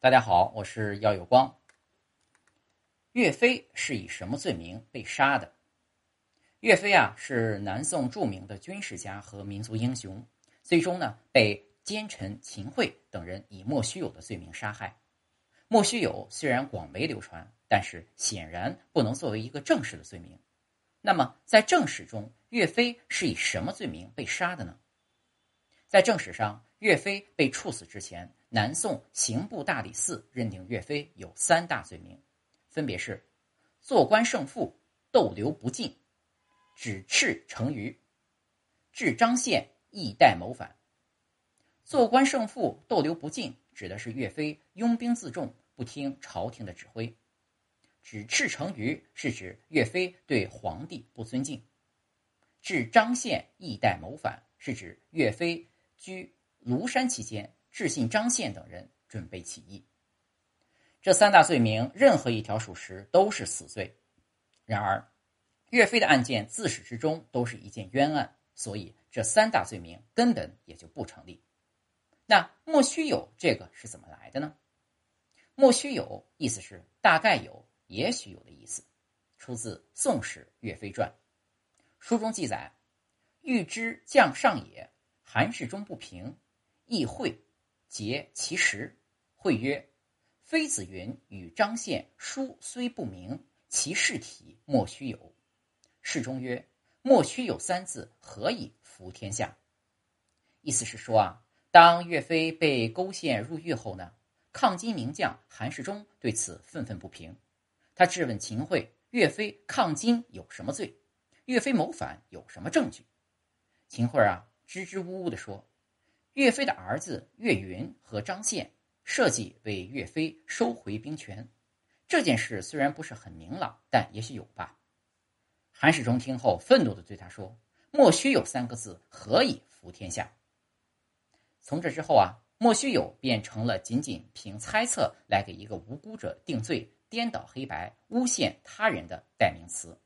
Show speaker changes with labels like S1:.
S1: 大家好，我是姚有光。岳飞是以什么罪名被杀的？岳飞啊，是南宋著名的军事家和民族英雄，最终呢被奸臣秦桧等人以莫须有的罪名杀害。莫须有虽然广为流传，但是显然不能作为一个正式的罪名。那么在正史中，岳飞是以什么罪名被杀的呢？在正史上，岳飞被处死之前，南宋刑部大理寺认定岳飞有三大罪名，分别是做官胜负、逗留不尽、指斥成虞、致张宪意代谋反。做官胜负、逗留不尽，指的是岳飞拥兵自重，不听朝廷的指挥；指斥成虞是指岳飞对皇帝不尊敬；致张宪意代谋反是指岳飞。居庐山期间，致信张宪等人准备起义。这三大罪名，任何一条属实都是死罪。然而，岳飞的案件自始至终都是一件冤案，所以这三大罪名根本也就不成立。那莫须有这个是怎么来的呢？莫须有意思是大概有、也许有的意思，出自《宋史·岳飞传》，书中记载：“欲知将上也。”韩世忠不平，议会，结其实。会曰：“妃子云与张宪书虽不明，其事体莫须有。”世忠曰：“莫须有三字，何以服天下？”意思是说啊，当岳飞被勾陷入狱后呢，抗金名将韩世忠对此愤愤不平。他质问秦桧：“岳飞抗金有什么罪？岳飞谋反有什么证据？”秦桧啊。支支吾吾地说：“岳飞的儿子岳云和张宪设计为岳飞收回兵权，这件事虽然不是很明朗，但也许有吧。”韩世忠听后愤怒地对他说：“莫须有三个字，何以服天下？”从这之后啊，莫须有变成了仅仅凭猜测来给一个无辜者定罪、颠倒黑白、诬陷他人的代名词。